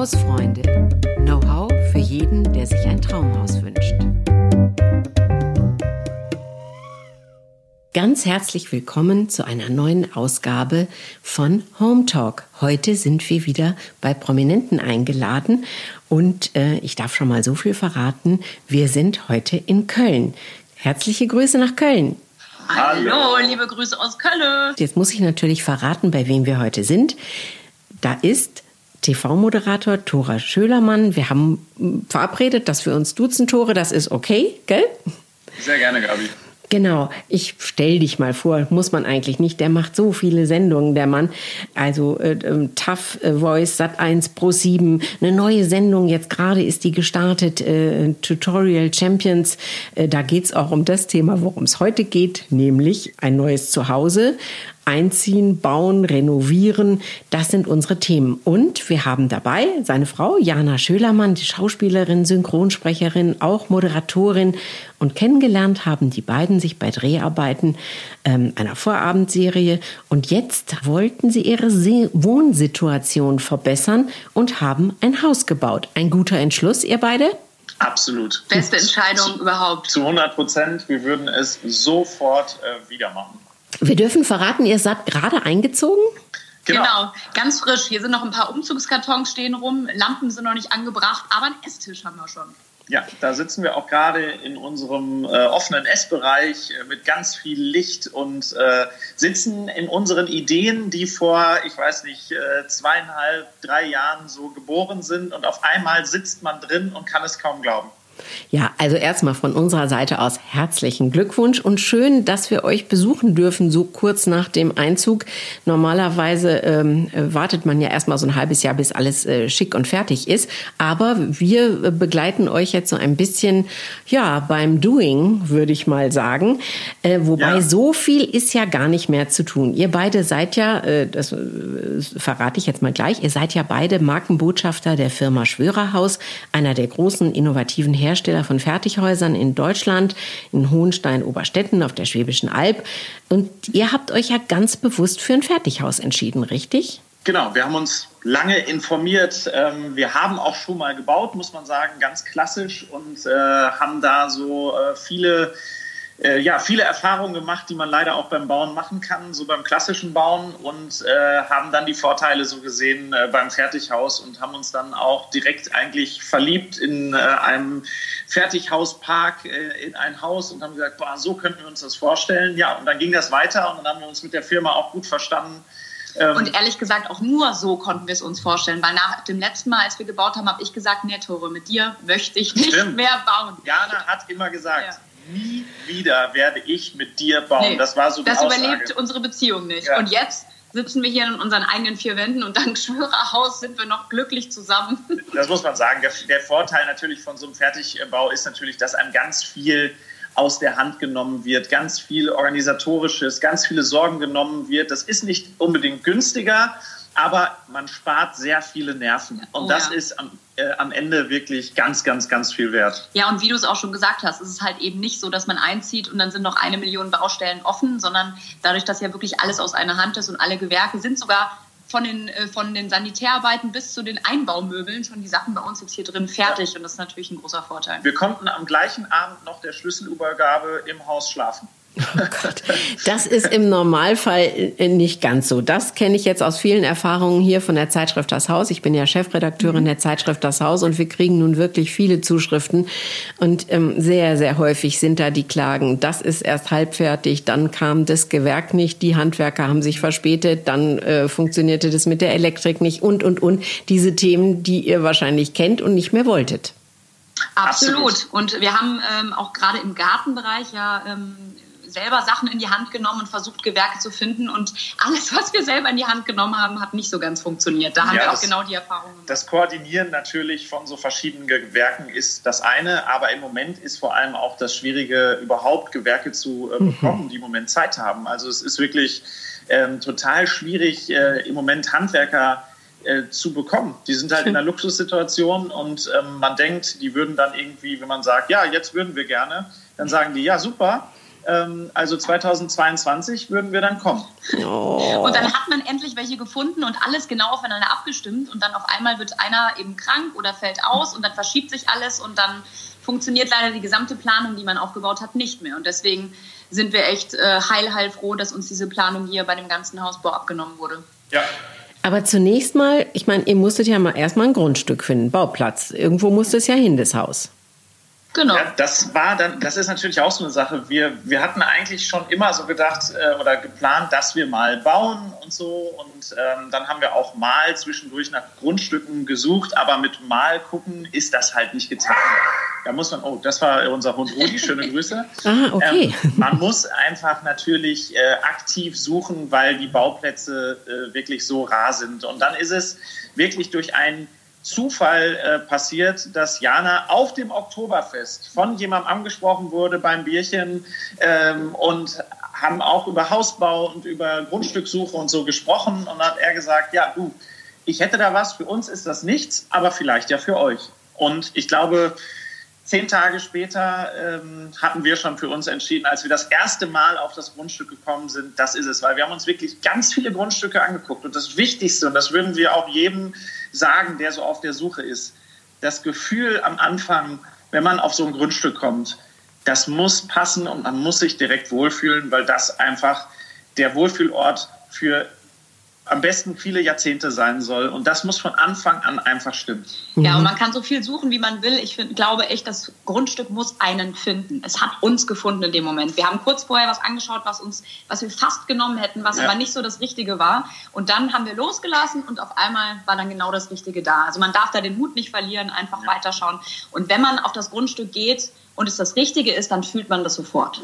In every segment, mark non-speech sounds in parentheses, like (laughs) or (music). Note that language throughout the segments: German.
Hausfreunde. Know-how für jeden, der sich ein Traumhaus wünscht. Ganz herzlich willkommen zu einer neuen Ausgabe von Home Talk. Heute sind wir wieder bei Prominenten eingeladen und äh, ich darf schon mal so viel verraten. Wir sind heute in Köln. Herzliche Grüße nach Köln. Hallo, liebe Grüße aus Köln. Jetzt muss ich natürlich verraten, bei wem wir heute sind. Da ist TV-Moderator Tora Schölermann. Wir haben verabredet, dass wir uns duzen, Tore. Das ist okay, gell? Sehr gerne, Gabi. Genau, ich stell dich mal vor, muss man eigentlich nicht. Der macht so viele Sendungen, der Mann. Also äh, äh, Tough äh, Voice, Sat 1 Pro 7, eine neue Sendung, jetzt gerade ist die gestartet, äh, Tutorial Champions. Äh, da geht's auch um das Thema, worum es heute geht, nämlich ein neues Zuhause. Einziehen, bauen, renovieren, das sind unsere Themen. Und wir haben dabei seine Frau Jana Schölermann, die Schauspielerin, Synchronsprecherin, auch Moderatorin. Und kennengelernt haben die beiden sich bei Dreharbeiten ähm, einer Vorabendserie. Und jetzt wollten sie ihre Se Wohnsituation verbessern und haben ein Haus gebaut. Ein guter Entschluss, ihr beide? Absolut. Beste Entscheidung zu, überhaupt. Zu 100 Prozent. Wir würden es sofort äh, wieder machen. Wir dürfen verraten, ihr seid gerade eingezogen? Genau. genau. ganz frisch. Hier sind noch ein paar Umzugskartons stehen rum, Lampen sind noch nicht angebracht, aber einen Esstisch haben wir schon. Ja, da sitzen wir auch gerade in unserem äh, offenen Essbereich äh, mit ganz viel Licht und äh, sitzen in unseren Ideen, die vor, ich weiß nicht, äh, zweieinhalb, drei Jahren so geboren sind und auf einmal sitzt man drin und kann es kaum glauben. Ja, also erstmal von unserer Seite aus herzlichen Glückwunsch und schön, dass wir euch besuchen dürfen, so kurz nach dem Einzug. Normalerweise ähm, wartet man ja erstmal so ein halbes Jahr, bis alles äh, schick und fertig ist. Aber wir begleiten euch jetzt so ein bisschen, ja, beim Doing, würde ich mal sagen. Äh, wobei ja. so viel ist ja gar nicht mehr zu tun. Ihr beide seid ja, äh, das äh, verrate ich jetzt mal gleich, ihr seid ja beide Markenbotschafter der Firma Schwörerhaus, einer der großen innovativen Hersteller Hersteller von Fertighäusern in Deutschland, in Hohenstein-Oberstetten auf der Schwäbischen Alb. Und ihr habt euch ja ganz bewusst für ein Fertighaus entschieden, richtig? Genau, wir haben uns lange informiert. Ähm, wir haben auch schon mal gebaut, muss man sagen, ganz klassisch und äh, haben da so äh, viele äh, ja, viele Erfahrungen gemacht, die man leider auch beim Bauen machen kann, so beim klassischen Bauen und äh, haben dann die Vorteile so gesehen äh, beim Fertighaus und haben uns dann auch direkt eigentlich verliebt in äh, einem Fertighauspark, äh, in ein Haus und haben gesagt, boah, so könnten wir uns das vorstellen. Ja, und dann ging das weiter und dann haben wir uns mit der Firma auch gut verstanden. Ähm, und ehrlich gesagt, auch nur so konnten wir es uns vorstellen, weil nach dem letzten Mal, als wir gebaut haben, habe ich gesagt, nee, Tore, mit dir möchte ich nicht Stimmt. mehr bauen. Jana hat immer gesagt, ja nie wieder werde ich mit dir bauen. Nee, das war so Das Aussage. überlebt unsere Beziehung nicht. Ja. Und jetzt sitzen wir hier in unseren eigenen vier Wänden und dank Schwörerhaus sind wir noch glücklich zusammen. (laughs) Das muss man sagen. Der, der Vorteil natürlich von so einem Fertigbau ist natürlich, dass einem ganz viel aus der Hand genommen wird, ganz viel organisatorisches, ganz viele Sorgen genommen wird. Das ist nicht unbedingt günstiger, aber man spart sehr viele Nerven. Und oh, das ja. ist am, äh, am, Ende wirklich ganz, ganz, ganz viel wert. Ja, und wie du es auch schon gesagt hast, ist es halt eben nicht so, dass man einzieht und dann sind noch eine Million Baustellen offen, sondern dadurch, dass ja wirklich alles aus einer Hand ist und alle Gewerke sind sogar von den, äh, von den Sanitärarbeiten bis zu den Einbaumöbeln schon die Sachen bei uns jetzt hier drin fertig. Ja. Und das ist natürlich ein großer Vorteil. Wir konnten am gleichen Abend noch der Schlüsselübergabe im Haus schlafen. Oh Gott. Das ist im Normalfall äh, nicht ganz so. Das kenne ich jetzt aus vielen Erfahrungen hier von der Zeitschrift Das Haus. Ich bin ja Chefredakteurin mhm. der Zeitschrift Das Haus und wir kriegen nun wirklich viele Zuschriften. Und ähm, sehr, sehr häufig sind da die Klagen, das ist erst halbfertig, dann kam das Gewerk nicht, die Handwerker haben sich verspätet, dann äh, funktionierte das mit der Elektrik nicht und, und, und. Diese Themen, die ihr wahrscheinlich kennt und nicht mehr wolltet. Absolut. Absolut. Und wir haben ähm, auch gerade im Gartenbereich ja ähm, selber Sachen in die Hand genommen und versucht, Gewerke zu finden. Und alles, was wir selber in die Hand genommen haben, hat nicht so ganz funktioniert. Da haben ja, wir auch das, genau die Erfahrungen. Das Koordinieren natürlich von so verschiedenen Gewerken ist das eine, aber im Moment ist vor allem auch das Schwierige, überhaupt Gewerke zu äh, mhm. bekommen, die im Moment Zeit haben. Also es ist wirklich ähm, total schwierig, äh, im Moment Handwerker äh, zu bekommen. Die sind halt in einer Luxussituation und ähm, man denkt, die würden dann irgendwie, wenn man sagt, ja, jetzt würden wir gerne, dann sagen die, ja, super, also 2022 würden wir dann kommen. Oh. Und dann hat man endlich welche gefunden und alles genau aufeinander abgestimmt. Und dann auf einmal wird einer eben krank oder fällt aus und dann verschiebt sich alles und dann funktioniert leider die gesamte Planung, die man aufgebaut hat, nicht mehr. Und deswegen sind wir echt äh, heil, heil froh, dass uns diese Planung hier bei dem ganzen Hausbau abgenommen wurde. Ja. Aber zunächst mal, ich meine, ihr musstet ja mal erstmal ein Grundstück finden, Bauplatz. Irgendwo musste es ja hin, das Haus. Genau. Ja, das war dann, das ist natürlich auch so eine Sache. Wir, wir hatten eigentlich schon immer so gedacht äh, oder geplant, dass wir mal bauen und so. Und ähm, dann haben wir auch mal zwischendurch nach Grundstücken gesucht, aber mit mal gucken ist das halt nicht getan. Da muss man, oh, das war unser Hund Rudi, schöne Grüße. (laughs) ah, okay. Ähm, man muss einfach natürlich äh, aktiv suchen, weil die Bauplätze äh, wirklich so rar sind. Und dann ist es wirklich durch einen Zufall äh, passiert, dass Jana auf dem Oktoberfest von jemandem angesprochen wurde beim Bierchen ähm, und haben auch über Hausbau und über Grundstückssuche und so gesprochen. Und dann hat er gesagt, ja, du, ich hätte da was, für uns ist das nichts, aber vielleicht ja für euch. Und ich glaube, Zehn Tage später ähm, hatten wir schon für uns entschieden, als wir das erste Mal auf das Grundstück gekommen sind, das ist es, weil wir haben uns wirklich ganz viele Grundstücke angeguckt und das Wichtigste, und das würden wir auch jedem sagen, der so auf der Suche ist, das Gefühl am Anfang, wenn man auf so ein Grundstück kommt, das muss passen und man muss sich direkt wohlfühlen, weil das einfach der Wohlfühlort für am besten viele Jahrzehnte sein soll. Und das muss von Anfang an einfach stimmen. Ja, und man kann so viel suchen, wie man will. Ich find, glaube echt, das Grundstück muss einen finden. Es hat uns gefunden in dem Moment. Wir haben kurz vorher was angeschaut, was uns, was wir fast genommen hätten, was ja. aber nicht so das Richtige war. Und dann haben wir losgelassen und auf einmal war dann genau das Richtige da. Also man darf da den Mut nicht verlieren, einfach ja. weiterschauen. Und wenn man auf das Grundstück geht, und es das Richtige ist, dann fühlt man das sofort.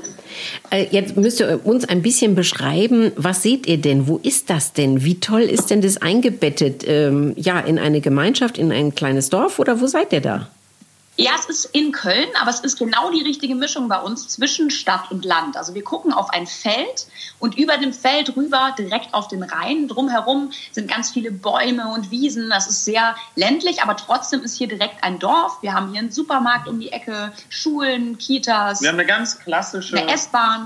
Äh, jetzt müsst ihr uns ein bisschen beschreiben, was seht ihr denn? Wo ist das denn? Wie toll ist denn das eingebettet? Ähm, ja, in eine Gemeinschaft, in ein kleines Dorf oder wo seid ihr da? Ja, es ist in Köln, aber es ist genau die richtige Mischung bei uns zwischen Stadt und Land. Also wir gucken auf ein Feld und über dem Feld rüber direkt auf den Rhein. Drumherum sind ganz viele Bäume und Wiesen. Das ist sehr ländlich, aber trotzdem ist hier direkt ein Dorf. Wir haben hier einen Supermarkt um die Ecke, Schulen, Kitas. Wir haben eine ganz klassische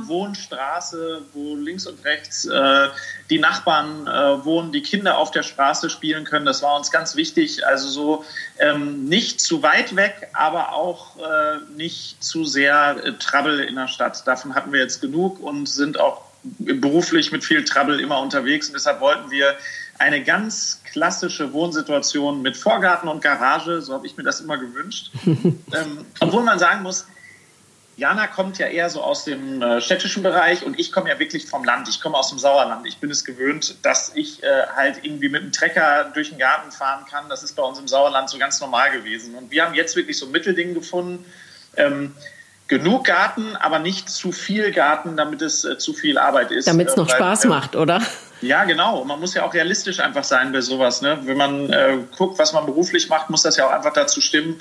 Wohnstraße, wo links und rechts äh, die Nachbarn äh, wohnen, die Kinder auf der Straße spielen können. Das war uns ganz wichtig. Also so ähm, nicht zu weit weg, aber auch äh, nicht zu sehr äh, Trouble in der Stadt. Davon hatten wir jetzt genug und sind auch beruflich mit viel Trouble immer unterwegs. Und deshalb wollten wir eine ganz klassische Wohnsituation mit Vorgarten und Garage, so habe ich mir das immer gewünscht. (laughs) ähm, obwohl man sagen muss, Jana kommt ja eher so aus dem äh, städtischen Bereich und ich komme ja wirklich vom Land. Ich komme aus dem Sauerland. Ich bin es gewöhnt, dass ich äh, halt irgendwie mit dem Trecker durch den Garten fahren kann. Das ist bei uns im Sauerland so ganz normal gewesen. Und wir haben jetzt wirklich so ein Mittelding gefunden. Ähm, genug Garten, aber nicht zu viel Garten, damit es äh, zu viel Arbeit ist. Damit es noch äh, weil, Spaß macht, oder? Ja, genau. Man muss ja auch realistisch einfach sein bei sowas. Ne? Wenn man äh, guckt, was man beruflich macht, muss das ja auch einfach dazu stimmen,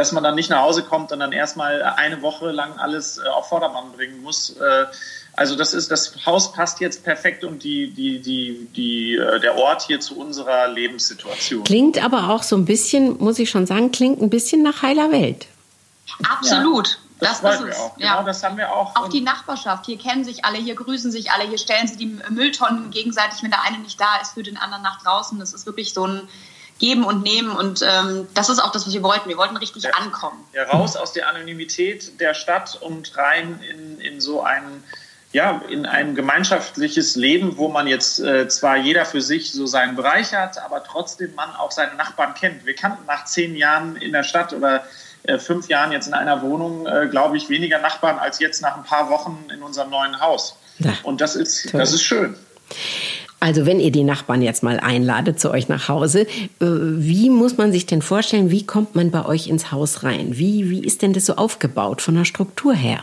dass man dann nicht nach Hause kommt und dann erstmal eine Woche lang alles äh, auf Vordermann bringen muss. Äh, also das ist das Haus passt jetzt perfekt und die, die, die, die, äh, der Ort hier zu unserer Lebenssituation. Klingt aber auch so ein bisschen, muss ich schon sagen, klingt ein bisschen nach heiler Welt. Absolut. Ja. Das, das ist es. Auch. Genau, ja. das haben wir auch. Auch die Nachbarschaft. Hier kennen sich alle, hier grüßen sich alle, hier stellen sie die Mülltonnen gegenseitig, wenn der eine nicht da ist, für den anderen nach draußen. Das ist wirklich so ein, geben und nehmen. Und ähm, das ist auch das, was wir wollten. Wir wollten richtig ja, ankommen. Ja, raus aus der Anonymität der Stadt und rein in, in so ein, ja, in ein gemeinschaftliches Leben, wo man jetzt äh, zwar jeder für sich so seinen Bereich hat, aber trotzdem man auch seine Nachbarn kennt. Wir kannten nach zehn Jahren in der Stadt oder äh, fünf Jahren jetzt in einer Wohnung, äh, glaube ich, weniger Nachbarn als jetzt nach ein paar Wochen in unserem neuen Haus. Ja, und das ist, das ist schön. Also wenn ihr die Nachbarn jetzt mal einladet zu euch nach Hause, äh, wie muss man sich denn vorstellen, wie kommt man bei euch ins Haus rein? Wie, wie ist denn das so aufgebaut von der Struktur her?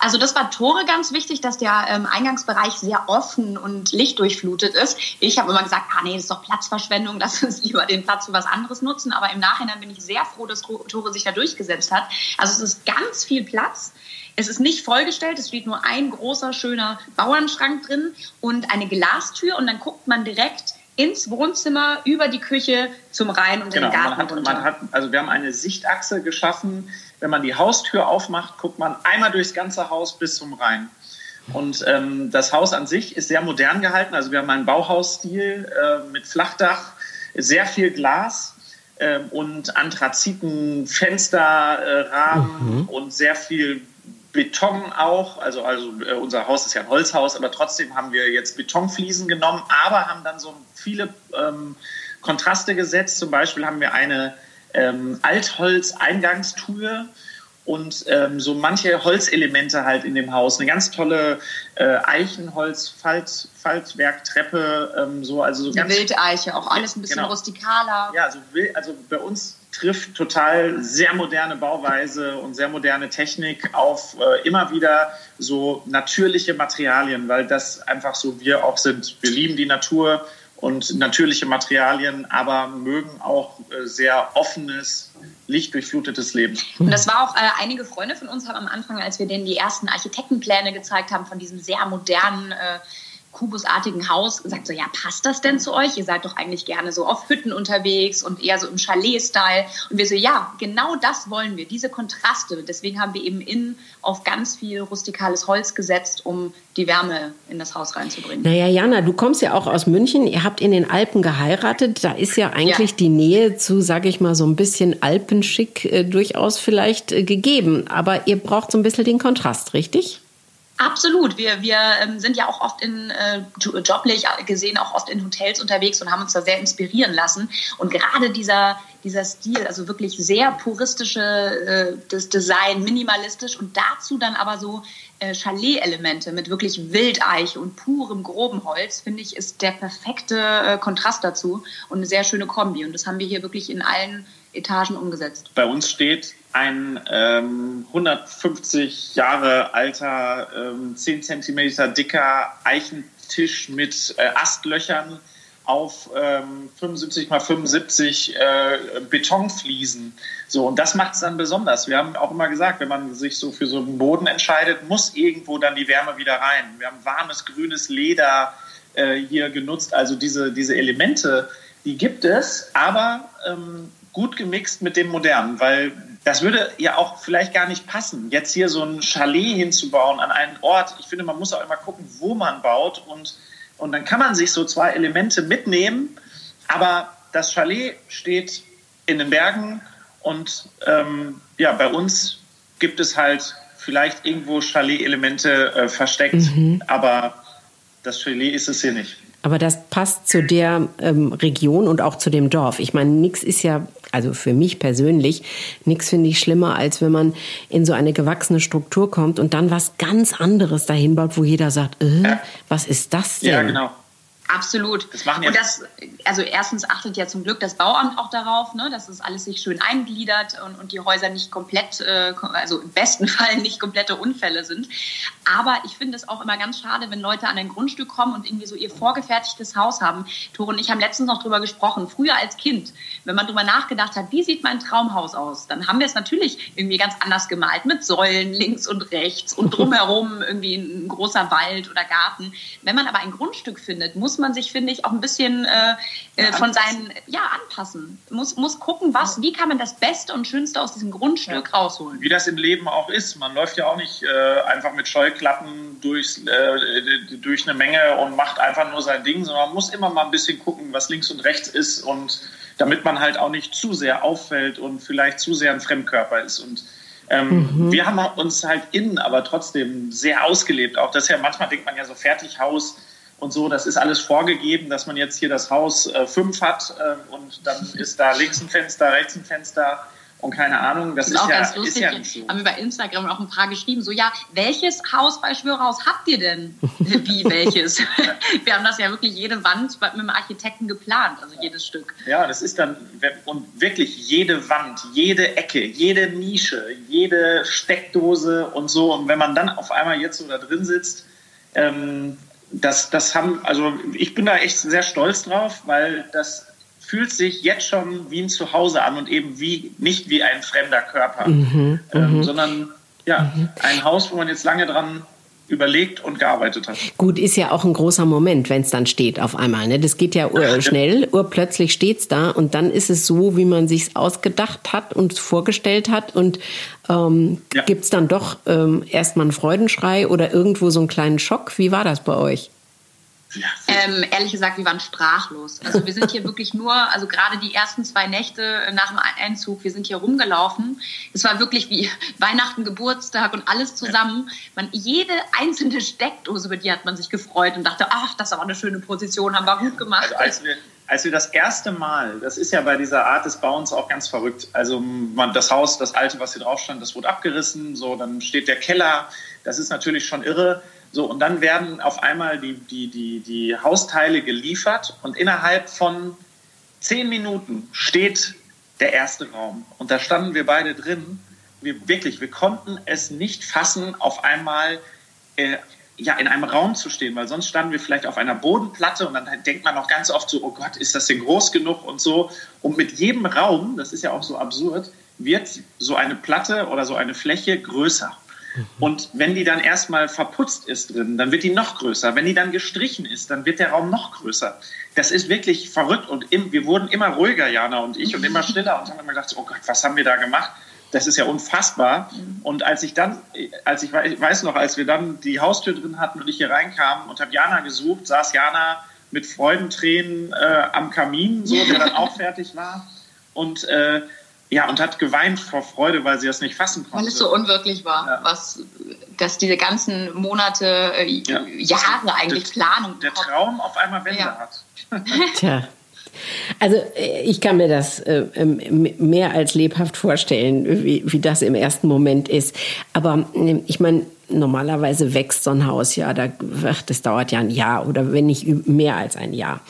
Also das war Tore ganz wichtig, dass der ähm, Eingangsbereich sehr offen und lichtdurchflutet ist. Ich habe immer gesagt, ah nee, das ist doch Platzverschwendung, (laughs) lass uns lieber den Platz für was anderes nutzen. Aber im Nachhinein bin ich sehr froh, dass Tore sich da durchgesetzt hat. Also es ist ganz viel Platz. Es ist nicht vollgestellt, es steht nur ein großer, schöner Bauernschrank drin und eine Glastür und dann guckt man direkt ins Wohnzimmer, über die Küche zum Rhein und genau, in den Garten man hat, runter. Man hat, also wir haben eine Sichtachse geschaffen. Wenn man die Haustür aufmacht, guckt man einmal durchs ganze Haus bis zum Rhein. Und ähm, das Haus an sich ist sehr modern gehalten. Also wir haben einen Bauhausstil äh, mit Flachdach, sehr viel Glas äh, und Anthraziten, Fensterrahmen äh, und sehr viel Beton auch, also, also äh, unser Haus ist ja ein Holzhaus, aber trotzdem haben wir jetzt Betonfliesen genommen, aber haben dann so viele ähm, Kontraste gesetzt. Zum Beispiel haben wir eine ähm, Altholz-Eingangstür und ähm, so manche Holzelemente halt in dem Haus. Eine ganz tolle äh, Eichenholz-Faltwerktreppe, ähm, so also so Eine ganz, Wildeiche, auch alles ein bisschen genau. rustikaler. Ja, also, also bei uns trifft total sehr moderne Bauweise und sehr moderne Technik auf äh, immer wieder so natürliche Materialien, weil das einfach so wir auch sind. Wir lieben die Natur und natürliche Materialien, aber mögen auch äh, sehr offenes, lichtdurchflutetes Leben. Und das war auch, äh, einige Freunde von uns haben am Anfang, als wir denen die ersten Architektenpläne gezeigt haben von diesem sehr modernen äh, kubusartigen Haus gesagt so, ja, passt das denn zu euch? Ihr seid doch eigentlich gerne so auf Hütten unterwegs und eher so im Chalet-Style. Und wir so, ja, genau das wollen wir, diese Kontraste. Deswegen haben wir eben innen auf ganz viel rustikales Holz gesetzt, um die Wärme in das Haus reinzubringen. Naja, Jana, du kommst ja auch aus München. Ihr habt in den Alpen geheiratet. Da ist ja eigentlich ja. die Nähe zu, sage ich mal, so ein bisschen Alpenschick äh, durchaus vielleicht äh, gegeben. Aber ihr braucht so ein bisschen den Kontrast, richtig? Absolut. Wir, wir ähm, sind ja auch oft in, äh, joblich gesehen, auch oft in Hotels unterwegs und haben uns da sehr inspirieren lassen. Und gerade dieser, dieser Stil, also wirklich sehr puristische äh, das Design, minimalistisch und dazu dann aber so äh, Chalet-Elemente mit wirklich Wildeiche und purem, groben Holz, finde ich, ist der perfekte äh, Kontrast dazu und eine sehr schöne Kombi. Und das haben wir hier wirklich in allen Etagen umgesetzt. Bei uns steht ein ähm, 150 Jahre alter, ähm, 10 Zentimeter dicker Eichentisch mit äh, Astlöchern auf ähm, 75 mal 75 äh, Betonfliesen. So, und das macht es dann besonders. Wir haben auch immer gesagt, wenn man sich so für so einen Boden entscheidet, muss irgendwo dann die Wärme wieder rein. Wir haben warmes, grünes Leder äh, hier genutzt. Also diese, diese Elemente, die gibt es, aber ähm, gut gemixt mit dem Modernen, weil das würde ja auch vielleicht gar nicht passen, jetzt hier so ein Chalet hinzubauen an einen Ort. Ich finde, man muss auch immer gucken, wo man baut und, und dann kann man sich so zwei Elemente mitnehmen, aber das Chalet steht in den Bergen und ähm, ja, bei uns gibt es halt vielleicht irgendwo Chalet-Elemente äh, versteckt, mhm. aber das Chalet ist es hier nicht. Aber das passt zu der ähm, Region und auch zu dem Dorf. Ich meine, nichts ist ja, also für mich persönlich, nichts finde ich schlimmer, als wenn man in so eine gewachsene Struktur kommt und dann was ganz anderes dahin baut, wo jeder sagt, äh, ja. was ist das denn? Ja, genau. Absolut. Das machen und das, also erstens achtet ja zum Glück das Bauamt auch darauf, ne, dass es alles sich schön eingliedert und, und die Häuser nicht komplett, äh, also im besten (laughs) Fall nicht komplette Unfälle sind. Aber ich finde es auch immer ganz schade, wenn Leute an ein Grundstück kommen und irgendwie so ihr vorgefertigtes Haus haben. Tore und ich haben letztens noch drüber gesprochen. Früher als Kind, wenn man drüber nachgedacht hat, wie sieht mein Traumhaus aus, dann haben wir es natürlich irgendwie ganz anders gemalt mit Säulen links und rechts und (laughs) drumherum irgendwie ein großer Wald oder Garten. Wenn man aber ein Grundstück findet, muss man sich, finde ich, auch ein bisschen äh, äh, von seinen, ja, anpassen. Muss, muss gucken, was, wie kann man das Beste und Schönste aus diesem Grundstück ja. rausholen. Wie das im Leben auch ist. Man läuft ja auch nicht äh, einfach mit Scheuklappen durchs, äh, durch eine Menge und macht einfach nur sein Ding, sondern man muss immer mal ein bisschen gucken, was links und rechts ist und damit man halt auch nicht zu sehr auffällt und vielleicht zu sehr ein Fremdkörper ist. Und ähm, mhm. wir haben uns halt innen aber trotzdem sehr ausgelebt. Auch das ja, manchmal denkt man ja so Fertighaus, und so. Das ist alles vorgegeben, dass man jetzt hier das Haus äh, fünf hat äh, und dann ist da links ein Fenster, rechts ein Fenster und keine Ahnung. Das, das ist, auch ja, ganz lustig. Ist ja nicht so. Haben wir bei Instagram auch ein paar geschrieben, so ja, welches Haus bei Schwörhaus habt ihr denn? (laughs) Wie welches? (laughs) wir haben das ja wirklich jede Wand mit dem Architekten geplant, also jedes Stück. Ja, das ist dann und wirklich jede Wand, jede Ecke, jede Nische, jede Steckdose und so. Und wenn man dann auf einmal jetzt so da drin sitzt, ähm, das, das haben, also ich bin da echt sehr stolz drauf, weil das fühlt sich jetzt schon wie ein Zuhause an und eben wie nicht wie ein fremder Körper, mhm, ähm, mhm. sondern ja, mhm. ein Haus, wo man jetzt lange dran überlegt und gearbeitet hat. Gut, ist ja auch ein großer Moment, wenn es dann steht auf einmal. Ne? Das geht ja ur schnell, urplötzlich steht's da und dann ist es so, wie man sich's ausgedacht hat und vorgestellt hat und ähm, ja. gibt's dann doch ähm, erstmal einen Freudenschrei oder irgendwo so einen kleinen Schock. Wie war das bei euch? Ähm, ehrlich gesagt, wir waren sprachlos. Also wir sind hier wirklich nur, also gerade die ersten zwei Nächte nach dem Einzug, wir sind hier rumgelaufen. Es war wirklich wie Weihnachten, Geburtstag und alles zusammen. Man, jede einzelne Steckdose, über die hat man sich gefreut und dachte, ach, das ist aber eine schöne Position, haben wir gut gemacht. Also als wir, als wir das erste Mal, das ist ja bei dieser Art des Bauens auch ganz verrückt. Also man, das Haus, das alte, was hier drauf stand, das wurde abgerissen. So, dann steht der Keller. Das ist natürlich schon irre. So, und dann werden auf einmal die, die, die, die Hausteile geliefert und innerhalb von zehn Minuten steht der erste Raum. Und da standen wir beide drin. Wir wirklich, wir konnten es nicht fassen, auf einmal äh, ja, in einem Raum zu stehen, weil sonst standen wir vielleicht auf einer Bodenplatte und dann denkt man noch ganz oft so, oh Gott, ist das denn groß genug und so. Und mit jedem Raum, das ist ja auch so absurd, wird so eine Platte oder so eine Fläche größer. Mhm. Und wenn die dann erstmal verputzt ist drin, dann wird die noch größer. Wenn die dann gestrichen ist, dann wird der Raum noch größer. Das ist wirklich verrückt und im, wir wurden immer ruhiger, Jana und ich, und immer stiller und haben immer gedacht, oh Gott, was haben wir da gemacht? Das ist ja unfassbar. Mhm. Und als ich dann, als ich, ich weiß noch, als wir dann die Haustür drin hatten und ich hier reinkam und habe Jana gesucht, saß Jana mit Freudentränen äh, am Kamin, so, der dann auch fertig war. Und äh, ja, und hat geweint vor Freude, weil sie das nicht fassen konnte. Weil es so unwirklich war, ja. was, dass diese ganzen Monate, äh, ja. Jahre eigentlich der, Planung. Der Traum auf einmal Wände ja. hat. (laughs) Tja. Also äh, ich kann mir das äh, mehr als lebhaft vorstellen, wie, das im ersten Moment ist. Aber äh, ich meine, normalerweise wächst so ein Haus ja, da, das dauert ja ein Jahr oder wenn nicht mehr als ein Jahr.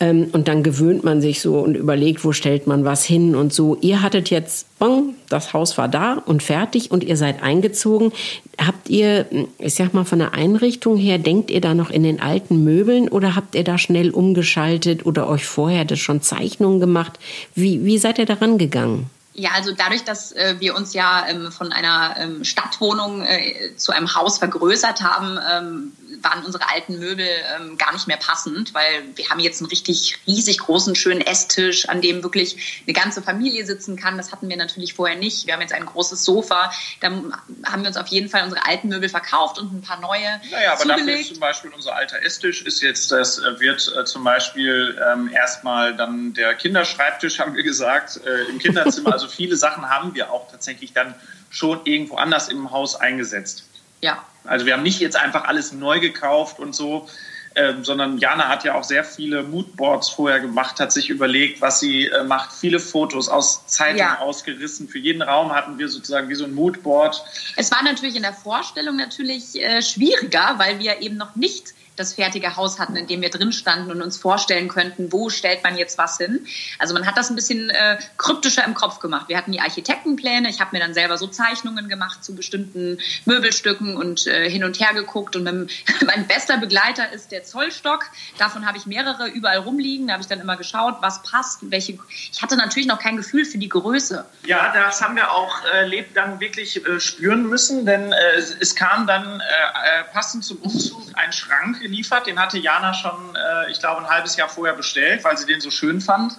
Ähm, und dann gewöhnt man sich so und überlegt, wo stellt man was hin und so. Ihr hattet jetzt, bong, das Haus war da und fertig und ihr seid eingezogen. Habt ihr, ich sag mal, von der Einrichtung her, denkt ihr da noch in den alten Möbeln oder habt ihr da schnell umgeschaltet oder euch vorher das schon Zeichnungen gemacht? Wie, wie seid ihr daran gegangen? Ja, also dadurch, dass äh, wir uns ja ähm, von einer ähm, Stadtwohnung äh, zu einem Haus vergrößert haben, ähm, waren unsere alten Möbel ähm, gar nicht mehr passend, weil wir haben jetzt einen richtig riesig großen, schönen Esstisch, an dem wirklich eine ganze Familie sitzen kann. Das hatten wir natürlich vorher nicht. Wir haben jetzt ein großes Sofa. Da haben wir uns auf jeden Fall unsere alten Möbel verkauft und ein paar neue Naja, aber zugelegt. dafür ist zum Beispiel unser alter Esstisch ist jetzt, das äh, wird äh, zum Beispiel ähm, erstmal dann der Kinderschreibtisch, haben wir gesagt, äh, im Kinderzimmer. (laughs) also viele Sachen haben wir auch tatsächlich dann schon irgendwo anders im Haus eingesetzt. Ja. Also wir haben nicht jetzt einfach alles neu gekauft und so, ähm, sondern Jana hat ja auch sehr viele Moodboards vorher gemacht, hat sich überlegt, was sie äh, macht, viele Fotos aus Zeitungen ja. ausgerissen. Für jeden Raum hatten wir sozusagen wie so ein Moodboard. Es war natürlich in der Vorstellung natürlich äh, schwieriger, weil wir eben noch nicht das fertige Haus hatten, in dem wir drin standen und uns vorstellen könnten, wo stellt man jetzt was hin. Also man hat das ein bisschen äh, kryptischer im Kopf gemacht. Wir hatten die Architektenpläne. Ich habe mir dann selber so Zeichnungen gemacht zu bestimmten Möbelstücken und äh, hin und her geguckt. Und mein, (laughs) mein bester Begleiter ist der Zollstock. Davon habe ich mehrere überall rumliegen. Da habe ich dann immer geschaut, was passt. Welche. Ich hatte natürlich noch kein Gefühl für die Größe. Ja, das haben wir auch äh, dann wirklich äh, spüren müssen, denn äh, es kam dann äh, äh, passend zum Umzug ein Schrank geliefert. Den hatte Jana schon, äh, ich glaube, ein halbes Jahr vorher bestellt, weil sie den so schön fand.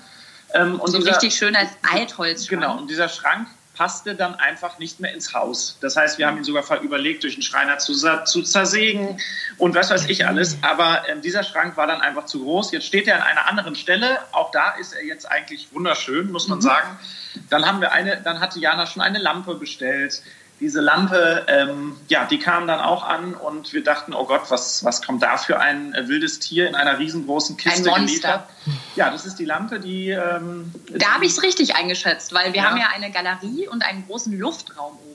Ähm, und so dieser, richtig schön als Altholz. Genau, und dieser Schrank passte dann einfach nicht mehr ins Haus. Das heißt, wir haben ihn sogar überlegt, durch einen Schreiner zu, zu zersägen und was weiß ich alles. Aber ähm, dieser Schrank war dann einfach zu groß. Jetzt steht er an einer anderen Stelle. Auch da ist er jetzt eigentlich wunderschön, muss man mhm. sagen. Dann haben wir eine, dann hatte Jana schon eine Lampe bestellt diese Lampe, ähm, ja, die kam dann auch an und wir dachten, oh Gott, was, was kommt da für ein äh, wildes Tier in einer riesengroßen Kiste ein Monster. geliefert? Ja, das ist die Lampe, die. Ähm, da habe ich es richtig eingeschätzt, weil wir ja. haben ja eine Galerie und einen großen Luftraum oben.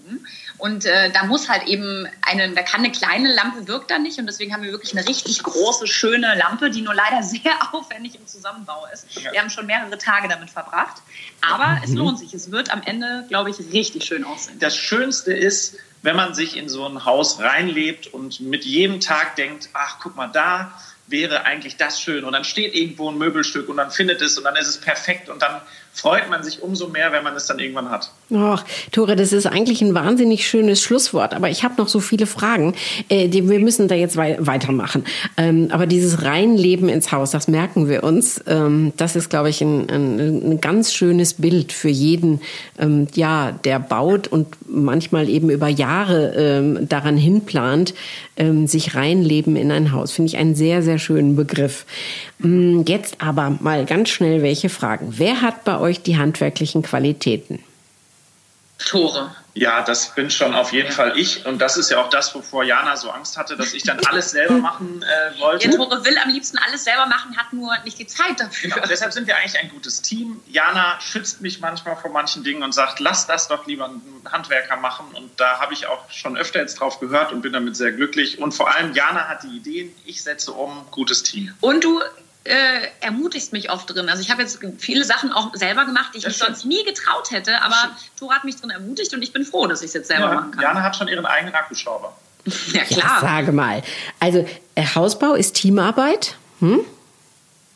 Und äh, da muss halt eben eine, da kann eine kleine Lampe wirkt da nicht und deswegen haben wir wirklich eine richtig große, schöne Lampe, die nur leider (laughs) sehr aufwendig im Zusammenbau ist. Wir haben schon mehrere Tage damit verbracht, aber mhm. es lohnt sich. Es wird am Ende, glaube ich, richtig schön aussehen. Das Schönste ist, wenn man sich in so ein Haus reinlebt und mit jedem Tag denkt, ach, guck mal da, wäre eigentlich das schön. Und dann steht irgendwo ein Möbelstück und dann findet es und dann ist es perfekt und dann freut man sich umso mehr, wenn man es dann irgendwann hat. Ach, Tore, das ist eigentlich ein wahnsinnig schönes Schlusswort, aber ich habe noch so viele Fragen. Äh, die, wir müssen da jetzt wei weitermachen. Ähm, aber dieses Reinleben ins Haus, das merken wir uns. Ähm, das ist, glaube ich, ein, ein, ein, ganz schönes Bild für jeden, ähm, ja, der baut und manchmal eben über Jahre ähm, daran hinplant, ähm, sich reinleben in ein Haus. Finde ich einen sehr, sehr schönen Begriff. Mm, jetzt aber mal ganz schnell welche Fragen. Wer hat bei euch die handwerklichen Qualitäten? Tore. Ja, das bin schon auf jeden Fall ich. Und das ist ja auch das, wovor Jana so Angst hatte, dass ich dann alles selber (laughs) machen äh, wollte. Ja, Tore will am liebsten alles selber machen, hat nur nicht die Zeit dafür. Genau, deshalb sind wir eigentlich ein gutes Team. Jana schützt mich manchmal vor manchen Dingen und sagt, lass das doch lieber ein Handwerker machen. Und da habe ich auch schon öfter jetzt drauf gehört und bin damit sehr glücklich. Und vor allem Jana hat die Ideen, ich setze um, gutes Team. Und du äh, ermutigst mich oft drin. Also ich habe jetzt viele Sachen auch selber gemacht, die ich mich sonst nie getraut hätte, aber Tora hat mich drin ermutigt und ich bin froh, dass ich es jetzt selber ja, machen kann. Jana hat schon ihren eigenen Akkuschrauber. (laughs) ja, klar. Ja, sage mal. Also äh, Hausbau ist Teamarbeit. Hm?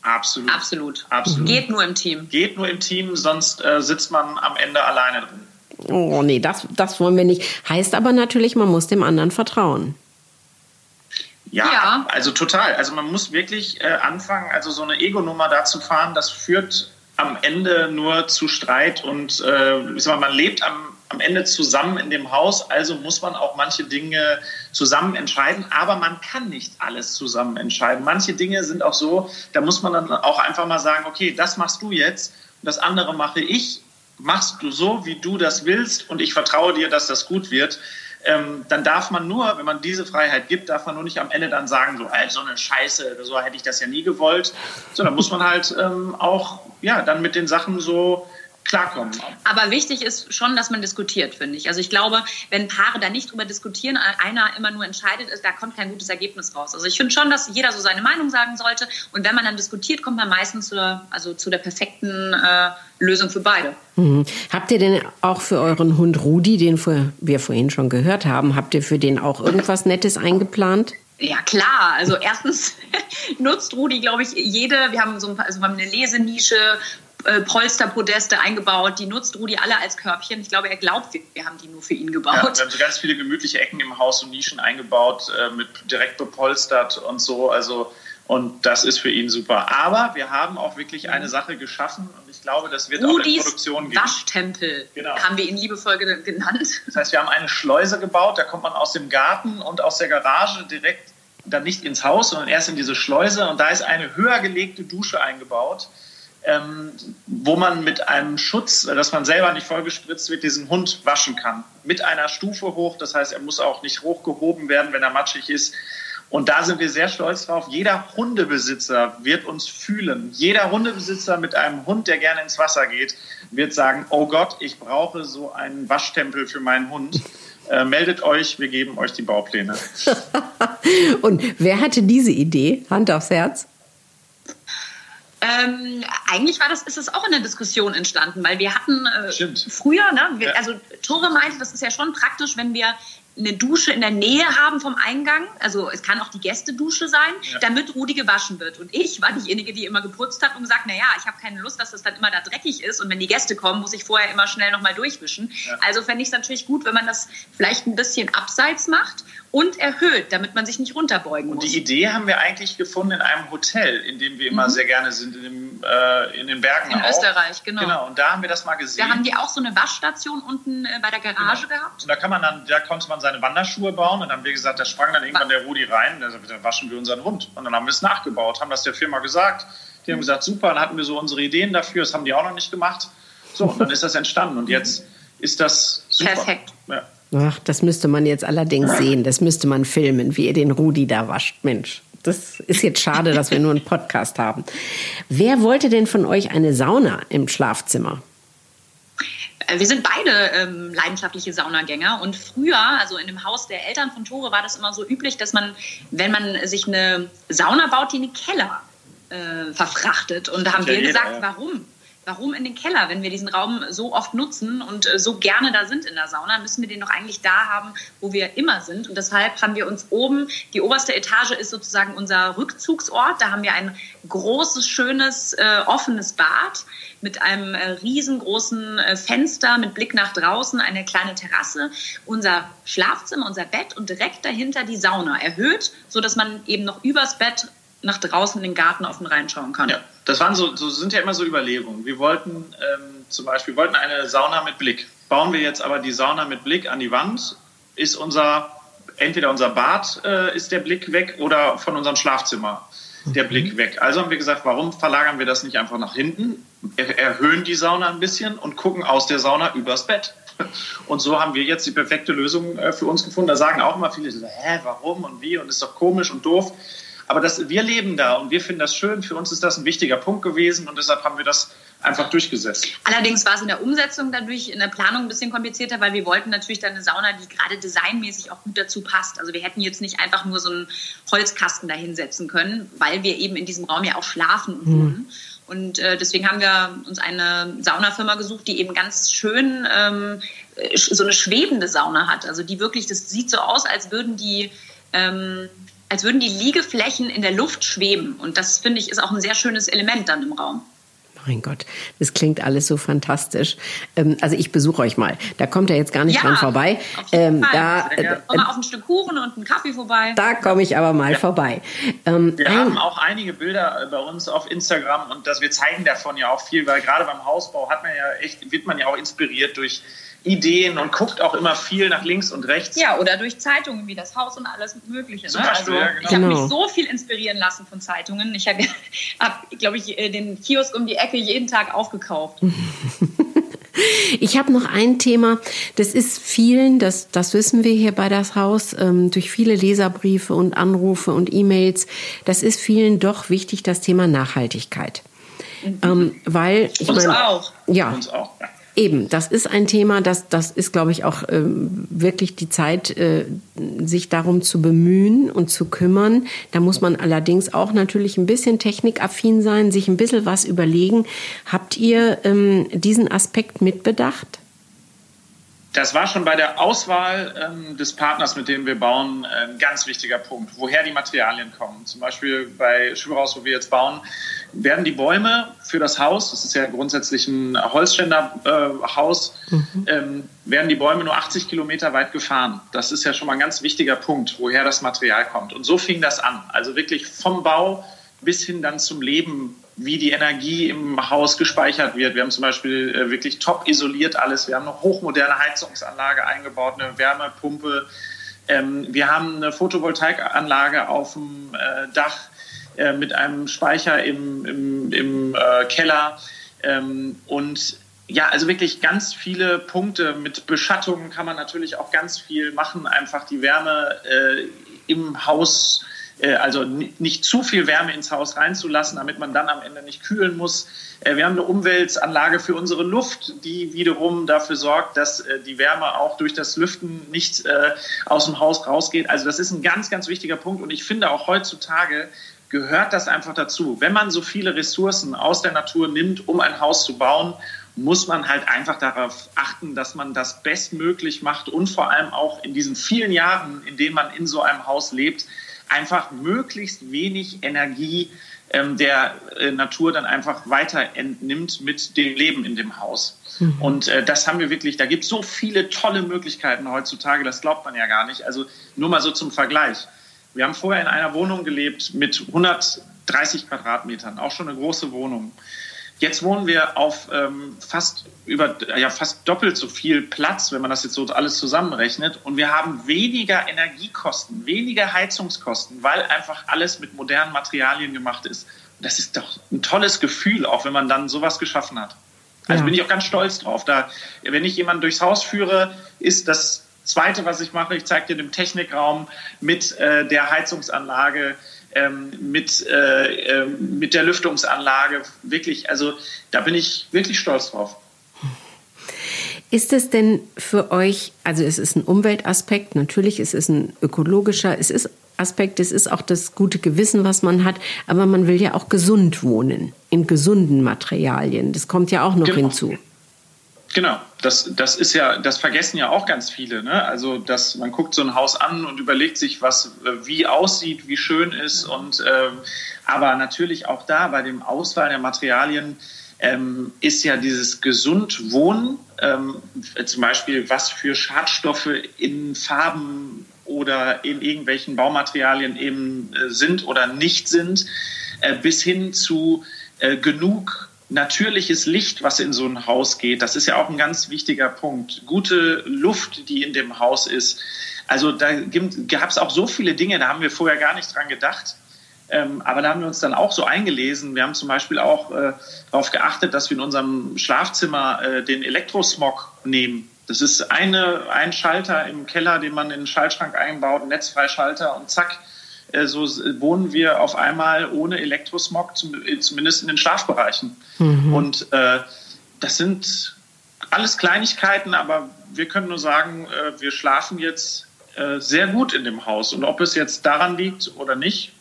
Absolut. Absolut. Absolut. Geht nur im Team. Geht nur im Team, sonst äh, sitzt man am Ende alleine drin. Oh nee, das, das wollen wir nicht. Heißt aber natürlich, man muss dem anderen vertrauen. Ja, ja, also total. Also man muss wirklich äh, anfangen, also so eine Ego-Nummer da zu fahren, das führt am Ende nur zu Streit und äh, ich sag mal, man lebt am, am Ende zusammen in dem Haus, also muss man auch manche Dinge zusammen entscheiden, aber man kann nicht alles zusammen entscheiden. Manche Dinge sind auch so, da muss man dann auch einfach mal sagen, okay, das machst du jetzt und das andere mache ich, machst du so, wie du das willst und ich vertraue dir, dass das gut wird ähm, dann darf man nur, wenn man diese Freiheit gibt, darf man nur nicht am Ende dann sagen, so, so eine Scheiße, so hätte ich das ja nie gewollt. So, dann muss man halt ähm, auch, ja, dann mit den Sachen so klarkommen. Aber wichtig ist schon, dass man diskutiert, finde ich. Also ich glaube, wenn Paare da nicht drüber diskutieren, einer immer nur entscheidet, da kommt kein gutes Ergebnis raus. Also ich finde schon, dass jeder so seine Meinung sagen sollte. Und wenn man dann diskutiert, kommt man meistens zu der, also zu der perfekten äh, Lösung für beide. Mhm. Habt ihr denn auch für euren Hund Rudi, den wir vorhin schon gehört haben, habt ihr für den auch irgendwas Nettes eingeplant? Ja, klar. Also erstens (laughs) nutzt Rudi, glaube ich, jede, wir haben so also wir haben eine Lesenische, äh, Polsterpodeste eingebaut. Die nutzt Rudi alle als Körbchen. Ich glaube, er glaubt, wir haben die nur für ihn gebaut. Ja, wir haben so ganz viele gemütliche Ecken im Haus und Nischen eingebaut, äh, mit direkt bepolstert und so. Also und das ist für ihn super. Aber wir haben auch wirklich eine Sache geschaffen und ich glaube, das wird Rudis auch in Produktion gehen. Waschtempel genau. haben wir ihn liebevoll genannt. Das heißt, wir haben eine Schleuse gebaut, da kommt man aus dem Garten und aus der Garage direkt dann nicht ins Haus, sondern erst in diese Schleuse und da ist eine höher gelegte Dusche eingebaut ähm, wo man mit einem Schutz, dass man selber nicht vollgespritzt wird, diesen Hund waschen kann. Mit einer Stufe hoch, das heißt, er muss auch nicht hochgehoben werden, wenn er matschig ist. Und da sind wir sehr stolz drauf. Jeder Hundebesitzer wird uns fühlen. Jeder Hundebesitzer mit einem Hund, der gerne ins Wasser geht, wird sagen, oh Gott, ich brauche so einen Waschtempel für meinen Hund. Äh, meldet euch, wir geben euch die Baupläne. (laughs) Und wer hatte diese Idee? Hand aufs Herz. Ähm, eigentlich war das, ist es auch in der Diskussion entstanden, weil wir hatten äh, früher, ne, wir, ja. also Tore meinte, das ist ja schon praktisch, wenn wir eine Dusche in der Nähe haben vom Eingang, also es kann auch die Gästedusche sein, ja. damit Rudi gewaschen wird. Und ich war diejenige, die immer geputzt hat und gesagt, naja, ich habe keine Lust, dass das dann immer da dreckig ist und wenn die Gäste kommen, muss ich vorher immer schnell nochmal durchwischen. Ja. Also fände ich es natürlich gut, wenn man das vielleicht ein bisschen abseits macht und erhöht, damit man sich nicht runterbeugen muss. Und die Idee haben wir eigentlich gefunden in einem Hotel, in dem wir immer mhm. sehr gerne sind, in, dem, äh, in den Bergen In auch. Österreich, genau. Genau, und da haben wir das mal gesehen. Da haben die auch so eine Waschstation unten äh, bei der Garage genau. gehabt. Und da kann man dann, da konnte man seine Wanderschuhe bauen und dann haben wir gesagt, da sprang dann irgendwann der Rudi rein, da dann waschen wir unseren Hund. Und dann haben wir es nachgebaut, haben das der Firma gesagt. Die haben gesagt, super, dann hatten wir so unsere Ideen dafür, das haben die auch noch nicht gemacht. So, und dann (laughs) ist das entstanden und jetzt ist das super. Perfekt. Ja. Ach, das müsste man jetzt allerdings sehen, das müsste man filmen, wie ihr den Rudi da wascht. Mensch, das ist jetzt schade, dass wir nur einen Podcast haben. Wer wollte denn von euch eine Sauna im Schlafzimmer? Äh, wir sind beide ähm, leidenschaftliche Saunagänger und früher, also in dem Haus der Eltern von Tore, war das immer so üblich, dass man, wenn man sich eine Sauna baut, die in den Keller äh, verfrachtet. Und da haben wir gesagt, ja. warum? Warum in den Keller? Wenn wir diesen Raum so oft nutzen und äh, so gerne da sind in der Sauna, müssen wir den doch eigentlich da haben, wo wir immer sind. Und deshalb haben wir uns oben, die oberste Etage ist sozusagen unser Rückzugsort. Da haben wir ein großes, schönes, äh, offenes Bad mit einem äh, riesengroßen Fenster mit Blick nach draußen, eine kleine Terrasse, unser Schlafzimmer, unser Bett und direkt dahinter die Sauna erhöht, so dass man eben noch übers Bett nach draußen in den Garten offen reinschauen kann. Ja, das waren so, so sind ja immer so Überlegungen. Wir wollten ähm, zum Beispiel wollten eine Sauna mit Blick. Bauen wir jetzt aber die Sauna mit Blick an die Wand, ist unser entweder unser Bad äh, ist der Blick weg oder von unserem Schlafzimmer der Blick mhm. weg. Also haben wir gesagt, warum verlagern wir das nicht einfach nach hinten, erhöhen die Sauna ein bisschen und gucken aus der Sauna übers Bett. (laughs) Und so haben wir jetzt die perfekte Lösung äh, für uns gefunden. Da sagen auch immer viele, hä, warum und wie und ist doch komisch und doof. Aber das, wir leben da und wir finden das schön. Für uns ist das ein wichtiger Punkt gewesen und deshalb haben wir das einfach durchgesetzt. Allerdings war es in der Umsetzung dadurch in der Planung ein bisschen komplizierter, weil wir wollten natürlich dann eine Sauna, die gerade designmäßig auch gut dazu passt. Also wir hätten jetzt nicht einfach nur so einen Holzkasten da hinsetzen können, weil wir eben in diesem Raum ja auch schlafen und wohnen. Mhm. Und äh, deswegen haben wir uns eine Saunafirma gesucht, die eben ganz schön ähm, so eine schwebende Sauna hat. Also die wirklich, das sieht so aus, als würden die ähm, als würden die Liegeflächen in der Luft schweben. Und das finde ich ist auch ein sehr schönes Element dann im Raum. Mein Gott, das klingt alles so fantastisch. Ähm, also ich besuche euch mal. Da kommt er jetzt gar nicht ja, dran vorbei. Ähm, da äh, komm mal auf ein Stück Kuchen und einen Kaffee vorbei. Da komme ich aber mal ja. vorbei. Ähm, wir haben auch einige Bilder bei uns auf Instagram und das, wir zeigen davon ja auch viel, weil gerade beim Hausbau hat man ja echt, wird man ja auch inspiriert durch Ideen und guckt auch immer viel nach links und rechts. Ja, oder durch Zeitungen wie das Haus und alles Mögliche. Ne? Also, ja, genau. Ich habe mich genau. so viel inspirieren lassen von Zeitungen. Ich habe, hab, (laughs) glaube ich, äh, den Kiosk um die Ecke jeden Tag aufgekauft. (laughs) Ich habe noch ein Thema, das ist vielen, das, das wissen wir hier bei das Haus, ähm, durch viele Leserbriefe und Anrufe und E-Mails, das ist vielen doch wichtig, das Thema Nachhaltigkeit. Mhm. Ähm, weil ich Uns mein, auch. Ja, Uns auch. Ja. Eben, das ist ein Thema, das, das ist, glaube ich, auch ähm, wirklich die Zeit, äh, sich darum zu bemühen und zu kümmern. Da muss man allerdings auch natürlich ein bisschen technikaffin sein, sich ein bisschen was überlegen. Habt ihr ähm, diesen Aspekt mitbedacht? Das war schon bei der Auswahl ähm, des Partners, mit dem wir bauen, ein ganz wichtiger Punkt, woher die Materialien kommen. Zum Beispiel bei Schüberhaus, wo wir jetzt bauen, werden die Bäume für das Haus, das ist ja grundsätzlich ein Holzständerhaus, äh, mhm. ähm, werden die Bäume nur 80 Kilometer weit gefahren. Das ist ja schon mal ein ganz wichtiger Punkt, woher das Material kommt. Und so fing das an. Also wirklich vom Bau bis hin dann zum Leben, wie die Energie im Haus gespeichert wird. Wir haben zum Beispiel äh, wirklich top isoliert alles. Wir haben eine hochmoderne Heizungsanlage eingebaut, eine Wärmepumpe. Ähm, wir haben eine Photovoltaikanlage auf dem äh, Dach äh, mit einem Speicher im, im, im äh, Keller. Ähm, und ja, also wirklich ganz viele Punkte. Mit Beschattungen kann man natürlich auch ganz viel machen, einfach die Wärme äh, im Haus äh, also nicht zu viel Wärme ins Haus reinzulassen, damit man dann am Ende nicht kühlen muss. Äh, wir haben eine Umweltanlage für unsere Luft, die wiederum dafür sorgt, dass die Wärme auch durch das Lüften nicht aus dem Haus rausgeht. Also das ist ein ganz, ganz wichtiger Punkt und ich finde auch heutzutage gehört das einfach dazu. Wenn man so viele Ressourcen aus der Natur nimmt, um ein Haus zu bauen, muss man halt einfach darauf achten, dass man das bestmöglich macht und vor allem auch in diesen vielen Jahren, in denen man in so einem Haus lebt, einfach möglichst wenig Energie ähm, der äh, Natur dann einfach weiter entnimmt mit dem Leben in dem Haus. Mhm. Und äh, das haben wir wirklich, da gibt es so viele tolle Möglichkeiten heutzutage, das glaubt man ja gar nicht. Also nur mal so zum Vergleich. Wir haben vorher in einer Wohnung gelebt mit 130 Quadratmetern, auch schon eine große Wohnung. Jetzt wohnen wir auf ähm, fast über ja fast doppelt so viel Platz, wenn man das jetzt so alles zusammenrechnet, und wir haben weniger Energiekosten, weniger Heizungskosten, weil einfach alles mit modernen Materialien gemacht ist. Und das ist doch ein tolles Gefühl, auch wenn man dann sowas geschaffen hat. Also ja. bin ich auch ganz stolz drauf. Da, wenn ich jemanden durchs Haus führe, ist das Zweite, was ich mache, ich zeige dir den Technikraum mit äh, der Heizungsanlage, ähm, mit, äh, äh, mit der Lüftungsanlage. Wirklich, also da bin ich wirklich stolz drauf. Ist es denn für euch, also es ist ein Umweltaspekt, natürlich ist es ein ökologischer, es ist Aspekt, es ist auch das gute Gewissen, was man hat, aber man will ja auch gesund wohnen, in gesunden Materialien. Das kommt ja auch noch genau. hinzu. Genau, das, das ist ja, das vergessen ja auch ganz viele. Ne? Also, dass man guckt so ein Haus an und überlegt sich, was wie aussieht, wie schön ist. Und ähm, aber natürlich auch da bei dem Auswahl der Materialien ähm, ist ja dieses gesund Wohnen, ähm, zum Beispiel was für Schadstoffe in Farben oder in irgendwelchen Baumaterialien eben äh, sind oder nicht sind, äh, bis hin zu äh, genug natürliches Licht, was in so ein Haus geht. Das ist ja auch ein ganz wichtiger Punkt. Gute Luft, die in dem Haus ist. Also da gab es auch so viele Dinge, da haben wir vorher gar nicht dran gedacht. Ähm, aber da haben wir uns dann auch so eingelesen. Wir haben zum Beispiel auch äh, darauf geachtet, dass wir in unserem Schlafzimmer äh, den Elektrosmog nehmen. Das ist eine, ein Schalter im Keller, den man in den Schaltschrank einbaut, ein Netzfreischalter und zack, so wohnen wir auf einmal ohne Elektrosmog, äh, zumindest in den Schlafbereichen. Mhm. Und äh, das sind alles Kleinigkeiten, aber wir können nur sagen, äh, wir schlafen jetzt äh, sehr gut in dem Haus. Und ob es jetzt daran liegt oder nicht,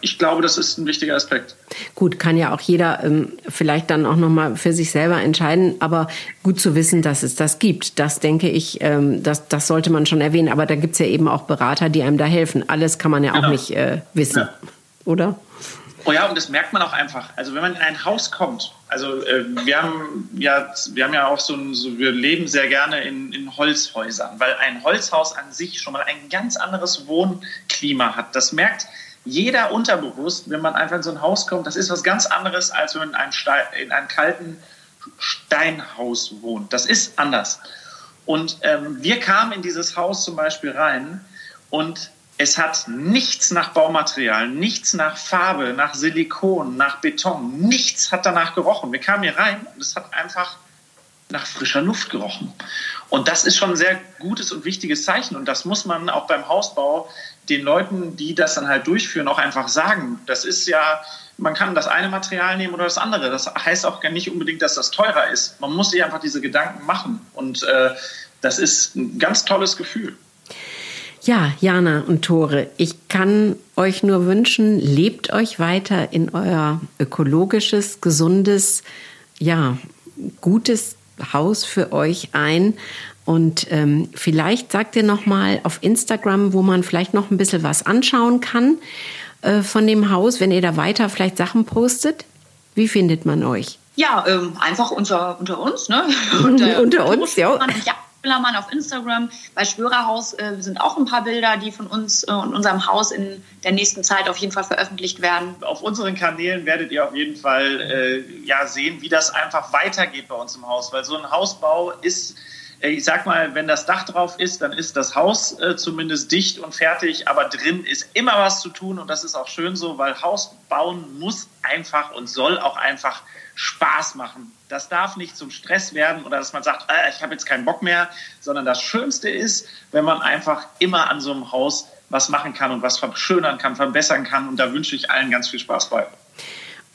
ich glaube, das ist ein wichtiger Aspekt. Gut, kann ja auch jeder ähm, vielleicht dann auch nochmal für sich selber entscheiden, aber gut zu wissen, dass es das gibt. Das denke ich, ähm, das, das sollte man schon erwähnen. Aber da gibt es ja eben auch Berater, die einem da helfen. Alles kann man ja genau. auch nicht äh, wissen, ja. oder? Oh ja, und das merkt man auch einfach. Also wenn man in ein Haus kommt, also äh, wir haben ja, wir haben ja auch so, ein, so wir leben sehr gerne in, in Holzhäusern, weil ein Holzhaus an sich schon mal ein ganz anderes Wohnklima hat. Das merkt jeder unterbewusst, wenn man einfach in so ein Haus kommt, das ist was ganz anderes, als wenn man in einem, Stein, in einem kalten Steinhaus wohnt. Das ist anders. Und ähm, wir kamen in dieses Haus zum Beispiel rein und es hat nichts nach Baumaterial, nichts nach Farbe, nach Silikon, nach Beton, nichts hat danach gerochen. Wir kamen hier rein und es hat einfach nach frischer Luft gerochen. Und das ist schon ein sehr gutes und wichtiges Zeichen. Und das muss man auch beim Hausbau den Leuten, die das dann halt durchführen, auch einfach sagen. Das ist ja, man kann das eine Material nehmen oder das andere. Das heißt auch nicht unbedingt, dass das teurer ist. Man muss sich einfach diese Gedanken machen. Und äh, das ist ein ganz tolles Gefühl. Ja, Jana und Tore, ich kann euch nur wünschen, lebt euch weiter in euer ökologisches, gesundes, ja, gutes Haus für euch ein und ähm, vielleicht sagt ihr noch mal auf Instagram, wo man vielleicht noch ein bisschen was anschauen kann äh, von dem Haus, wenn ihr da weiter vielleicht Sachen postet. Wie findet man euch? Ja, ähm, einfach unter, unter uns, ne? (laughs) (laughs) unter, unter uns, ja. ja. Schwillermann auf Instagram. Bei Schwörerhaus äh, sind auch ein paar Bilder, die von uns äh, und unserem Haus in der nächsten Zeit auf jeden Fall veröffentlicht werden. Auf unseren Kanälen werdet ihr auf jeden Fall äh, ja sehen, wie das einfach weitergeht bei uns im Haus, weil so ein Hausbau ist ich sag mal, wenn das Dach drauf ist, dann ist das Haus äh, zumindest dicht und fertig, aber drin ist immer was zu tun und das ist auch schön so, weil Haus bauen muss einfach und soll auch einfach Spaß machen. Das darf nicht zum Stress werden oder dass man sagt, äh, ich habe jetzt keinen Bock mehr, sondern das Schönste ist, wenn man einfach immer an so einem Haus was machen kann und was verschönern kann, verbessern kann und da wünsche ich allen ganz viel Spaß bei.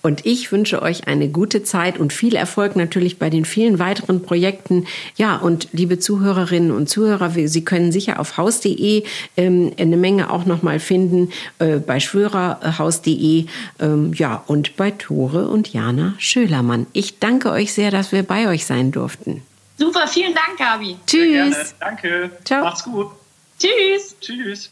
Und ich wünsche euch eine gute Zeit und viel Erfolg natürlich bei den vielen weiteren Projekten. Ja, und liebe Zuhörerinnen und Zuhörer, Sie können sicher auf haus.de ähm, eine Menge auch nochmal finden, äh, bei schwörerhaus.de, ähm, ja, und bei Tore und Jana Schölermann. Ich danke euch sehr, dass wir bei euch sein durften. Super, vielen Dank, Gabi. Tschüss. Danke. Ciao. Macht's gut. Tschüss. Tschüss.